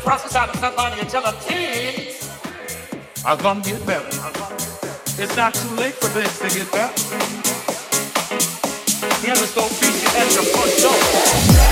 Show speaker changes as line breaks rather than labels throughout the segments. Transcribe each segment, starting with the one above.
got somebody until the teens are gonna get better. It's not too late for this to get better. A soul feature at your front door.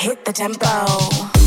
hit the tempo.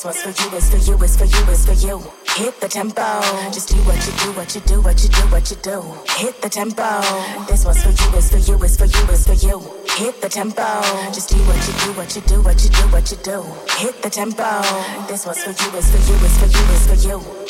This one's for you, it's for you, it's for you, it's for you. Hit the tempo. Just do what you do, what you do, what you do, what you do. Hit the tempo. This one's for you, it's for you, it's for you, it's for you. Hit the tempo. Just do what you do, what you do, what you do, what you do. Hit the tempo. This one's for you, it's for you, it's for you, it's for you.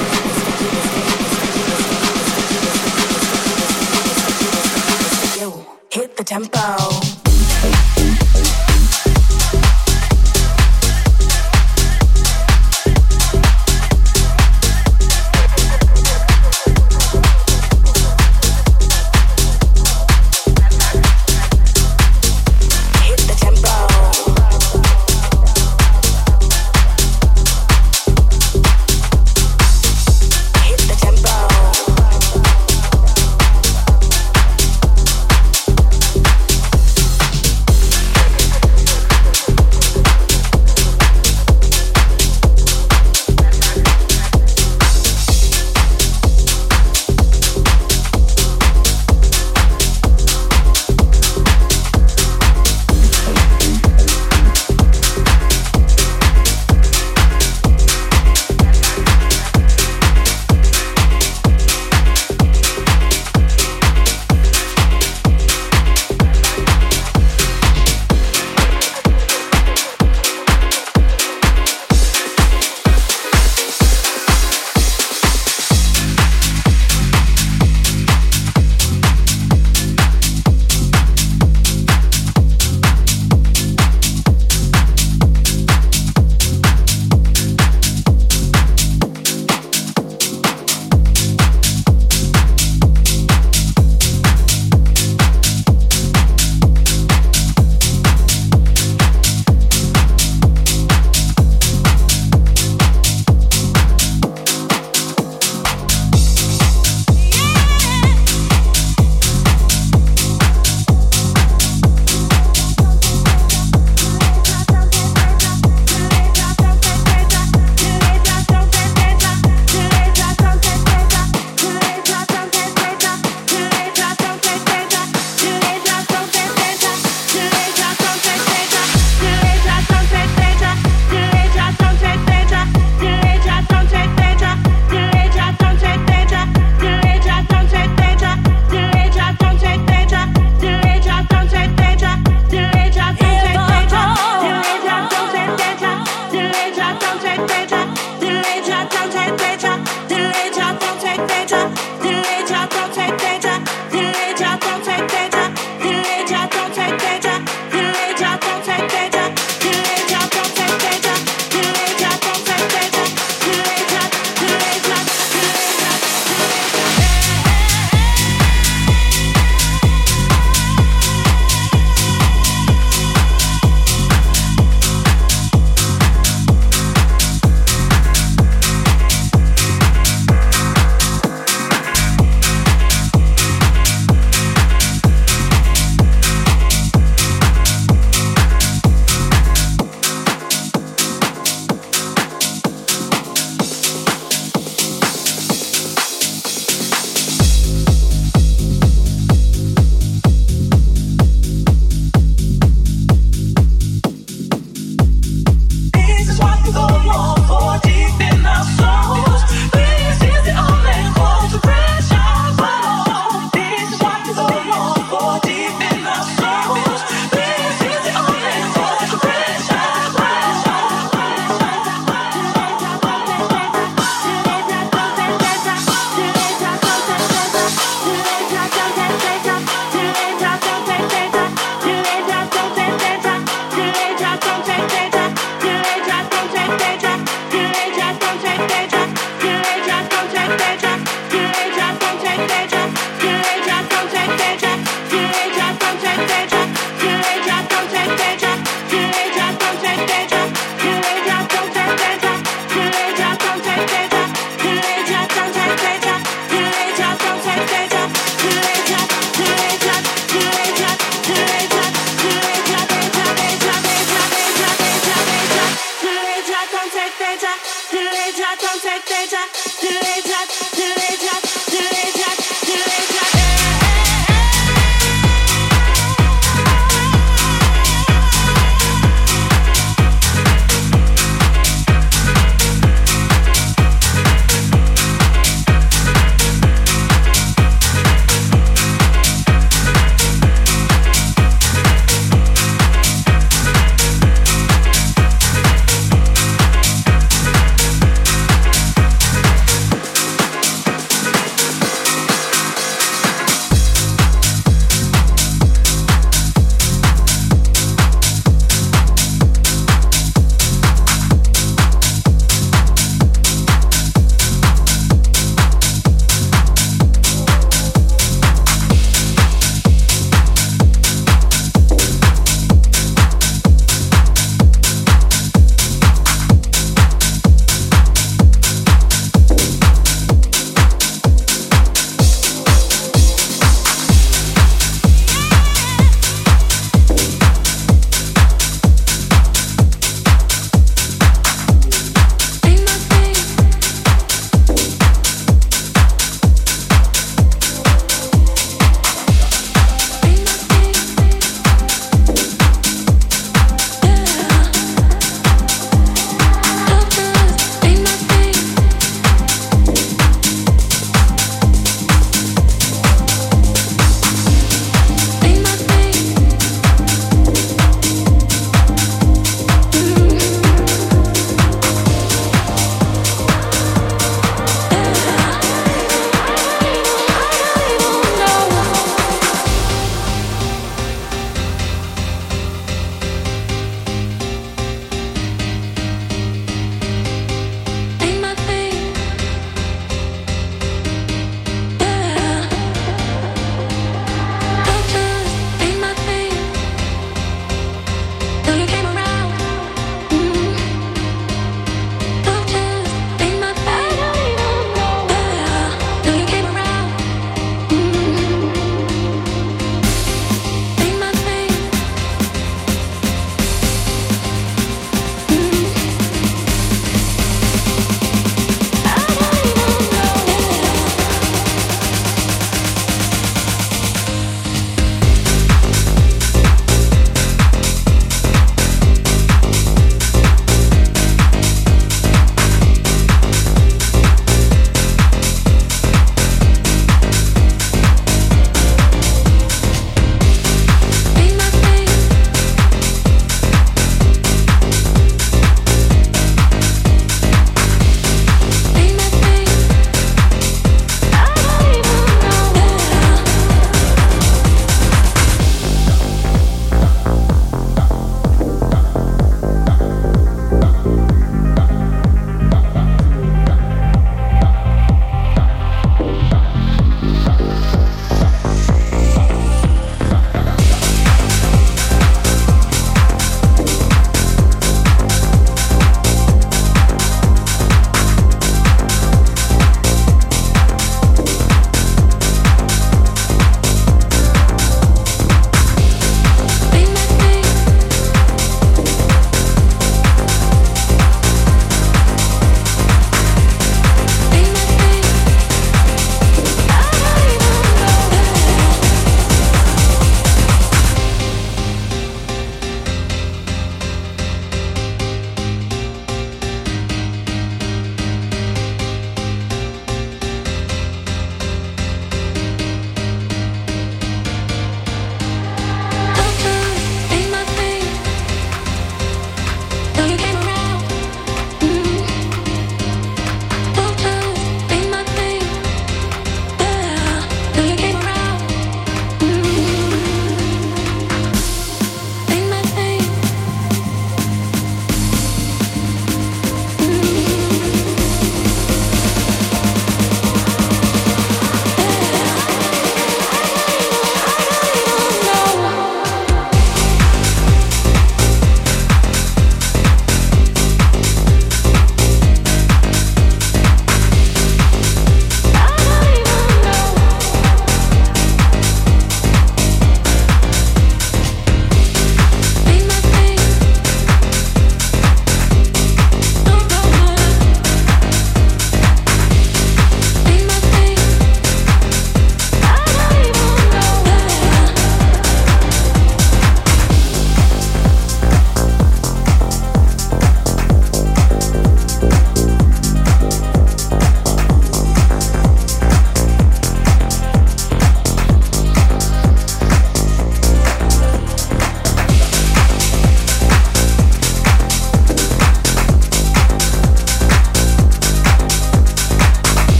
the tempo.